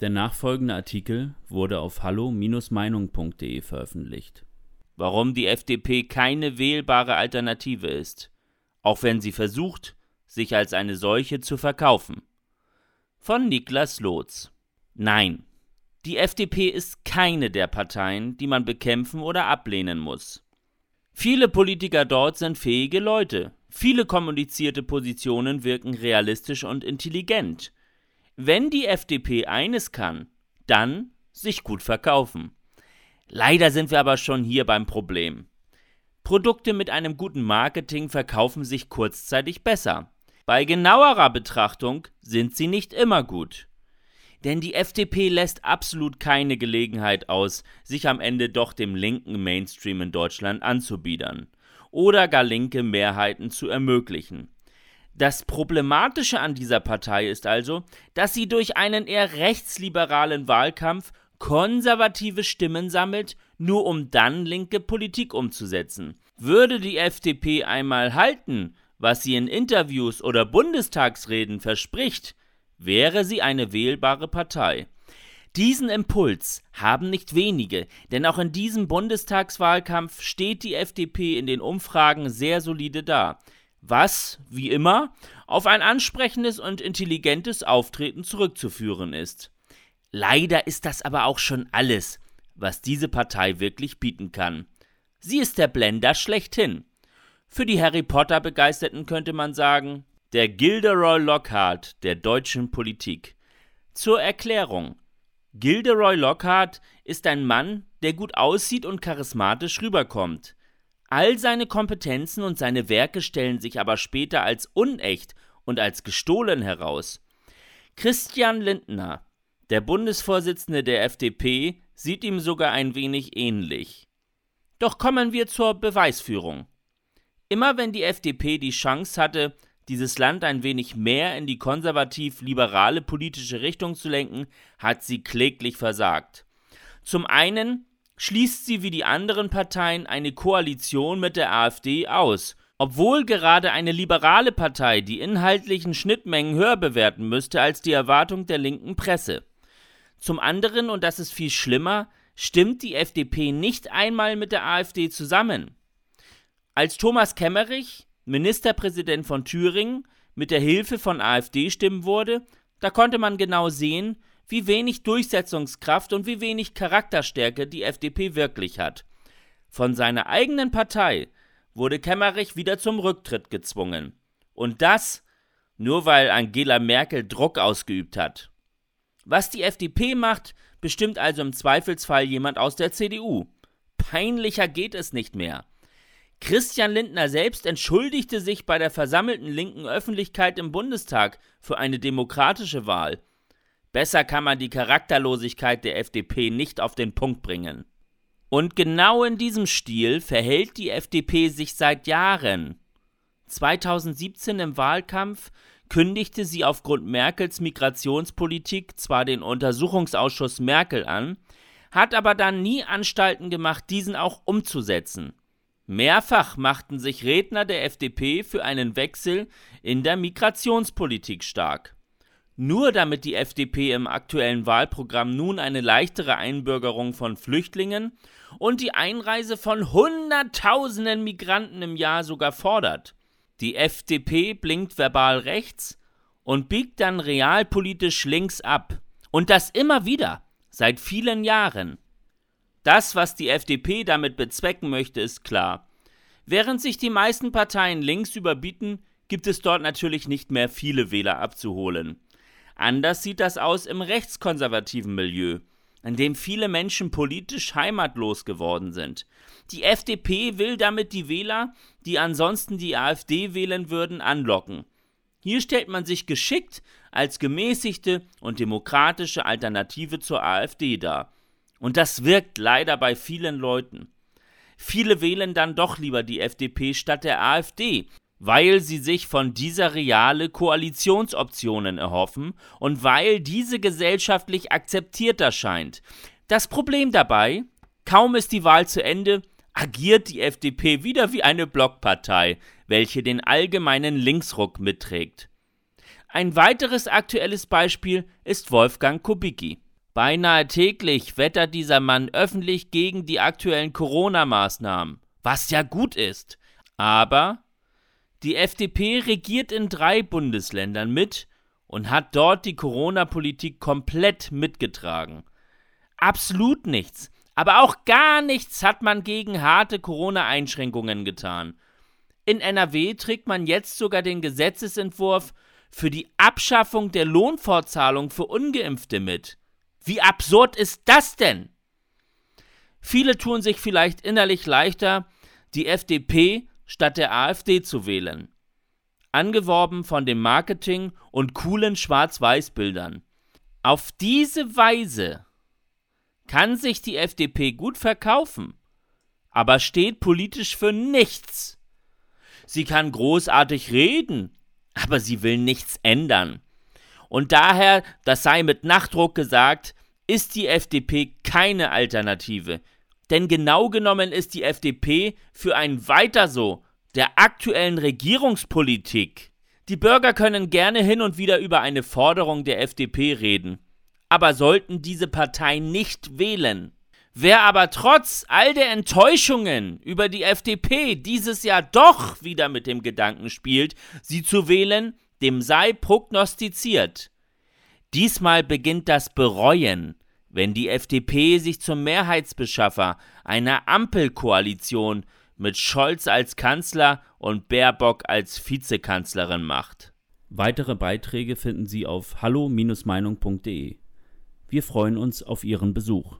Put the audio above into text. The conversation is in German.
Der nachfolgende Artikel wurde auf hallo-meinung.de veröffentlicht. Warum die FDP keine wählbare Alternative ist, auch wenn sie versucht, sich als eine solche zu verkaufen. Von Niklas Lotz. Nein, die FDP ist keine der Parteien, die man bekämpfen oder ablehnen muss. Viele Politiker dort sind fähige Leute. Viele kommunizierte Positionen wirken realistisch und intelligent. Wenn die FDP eines kann, dann sich gut verkaufen. Leider sind wir aber schon hier beim Problem. Produkte mit einem guten Marketing verkaufen sich kurzzeitig besser. Bei genauerer Betrachtung sind sie nicht immer gut. Denn die FDP lässt absolut keine Gelegenheit aus, sich am Ende doch dem linken Mainstream in Deutschland anzubiedern oder gar linke Mehrheiten zu ermöglichen. Das Problematische an dieser Partei ist also, dass sie durch einen eher rechtsliberalen Wahlkampf konservative Stimmen sammelt, nur um dann linke Politik umzusetzen. Würde die FDP einmal halten, was sie in Interviews oder Bundestagsreden verspricht, wäre sie eine wählbare Partei. Diesen Impuls haben nicht wenige, denn auch in diesem Bundestagswahlkampf steht die FDP in den Umfragen sehr solide da was, wie immer, auf ein ansprechendes und intelligentes Auftreten zurückzuführen ist. Leider ist das aber auch schon alles, was diese Partei wirklich bieten kann. Sie ist der Blender schlechthin. Für die Harry Potter Begeisterten könnte man sagen, der Gilderoy Lockhart der deutschen Politik. Zur Erklärung. Gilderoy Lockhart ist ein Mann, der gut aussieht und charismatisch rüberkommt. All seine Kompetenzen und seine Werke stellen sich aber später als unecht und als gestohlen heraus. Christian Lindner, der Bundesvorsitzende der FDP, sieht ihm sogar ein wenig ähnlich. Doch kommen wir zur Beweisführung. Immer wenn die FDP die Chance hatte, dieses Land ein wenig mehr in die konservativ-liberale politische Richtung zu lenken, hat sie kläglich versagt. Zum einen schließt sie wie die anderen Parteien eine Koalition mit der AfD aus, obwohl gerade eine liberale Partei die inhaltlichen Schnittmengen höher bewerten müsste als die Erwartung der linken Presse. Zum anderen, und das ist viel schlimmer, stimmt die FDP nicht einmal mit der AfD zusammen. Als Thomas Kemmerich, Ministerpräsident von Thüringen, mit der Hilfe von AfD-Stimmen wurde, da konnte man genau sehen, wie wenig Durchsetzungskraft und wie wenig Charakterstärke die FDP wirklich hat. Von seiner eigenen Partei wurde Kemmerich wieder zum Rücktritt gezwungen. Und das nur weil Angela Merkel Druck ausgeübt hat. Was die FDP macht, bestimmt also im Zweifelsfall jemand aus der CDU. Peinlicher geht es nicht mehr. Christian Lindner selbst entschuldigte sich bei der versammelten linken Öffentlichkeit im Bundestag für eine demokratische Wahl Besser kann man die Charakterlosigkeit der FDP nicht auf den Punkt bringen. Und genau in diesem Stil verhält die FDP sich seit Jahren. 2017 im Wahlkampf kündigte sie aufgrund Merkels Migrationspolitik zwar den Untersuchungsausschuss Merkel an, hat aber dann nie Anstalten gemacht, diesen auch umzusetzen. Mehrfach machten sich Redner der FDP für einen Wechsel in der Migrationspolitik stark. Nur damit die FDP im aktuellen Wahlprogramm nun eine leichtere Einbürgerung von Flüchtlingen und die Einreise von Hunderttausenden Migranten im Jahr sogar fordert. Die FDP blinkt verbal rechts und biegt dann realpolitisch links ab. Und das immer wieder, seit vielen Jahren. Das, was die FDP damit bezwecken möchte, ist klar. Während sich die meisten Parteien links überbieten, gibt es dort natürlich nicht mehr viele Wähler abzuholen. Anders sieht das aus im rechtskonservativen Milieu, in dem viele Menschen politisch heimatlos geworden sind. Die FDP will damit die Wähler, die ansonsten die AfD wählen würden, anlocken. Hier stellt man sich geschickt als gemäßigte und demokratische Alternative zur AfD dar. Und das wirkt leider bei vielen Leuten. Viele wählen dann doch lieber die FDP statt der AfD, weil sie sich von dieser reale Koalitionsoptionen erhoffen und weil diese gesellschaftlich akzeptiert erscheint. Das Problem dabei, kaum ist die Wahl zu Ende, agiert die FDP wieder wie eine Blockpartei, welche den allgemeinen Linksruck mitträgt. Ein weiteres aktuelles Beispiel ist Wolfgang Kubicki. Beinahe täglich wettert dieser Mann öffentlich gegen die aktuellen Corona-Maßnahmen, was ja gut ist. Aber die FDP regiert in drei Bundesländern mit und hat dort die Corona-Politik komplett mitgetragen. Absolut nichts, aber auch gar nichts hat man gegen harte Corona-Einschränkungen getan. In NRW trägt man jetzt sogar den Gesetzesentwurf für die Abschaffung der Lohnfortzahlung für ungeimpfte mit. Wie absurd ist das denn? Viele tun sich vielleicht innerlich leichter, die FDP statt der AfD zu wählen. Angeworben von dem Marketing und coolen Schwarz-Weiß-Bildern. Auf diese Weise kann sich die FDP gut verkaufen, aber steht politisch für nichts. Sie kann großartig reden, aber sie will nichts ändern. Und daher, das sei mit Nachdruck gesagt, ist die FDP keine Alternative. Denn genau genommen ist die FDP für ein Weiter so der aktuellen Regierungspolitik. Die Bürger können gerne hin und wieder über eine Forderung der FDP reden, aber sollten diese Partei nicht wählen. Wer aber trotz all der Enttäuschungen über die FDP dieses Jahr doch wieder mit dem Gedanken spielt, sie zu wählen, dem sei prognostiziert. Diesmal beginnt das Bereuen, wenn die FDP sich zum Mehrheitsbeschaffer einer Ampelkoalition mit Scholz als Kanzler und Baerbock als Vizekanzlerin macht. Weitere Beiträge finden Sie auf hallo-meinung.de. Wir freuen uns auf Ihren Besuch.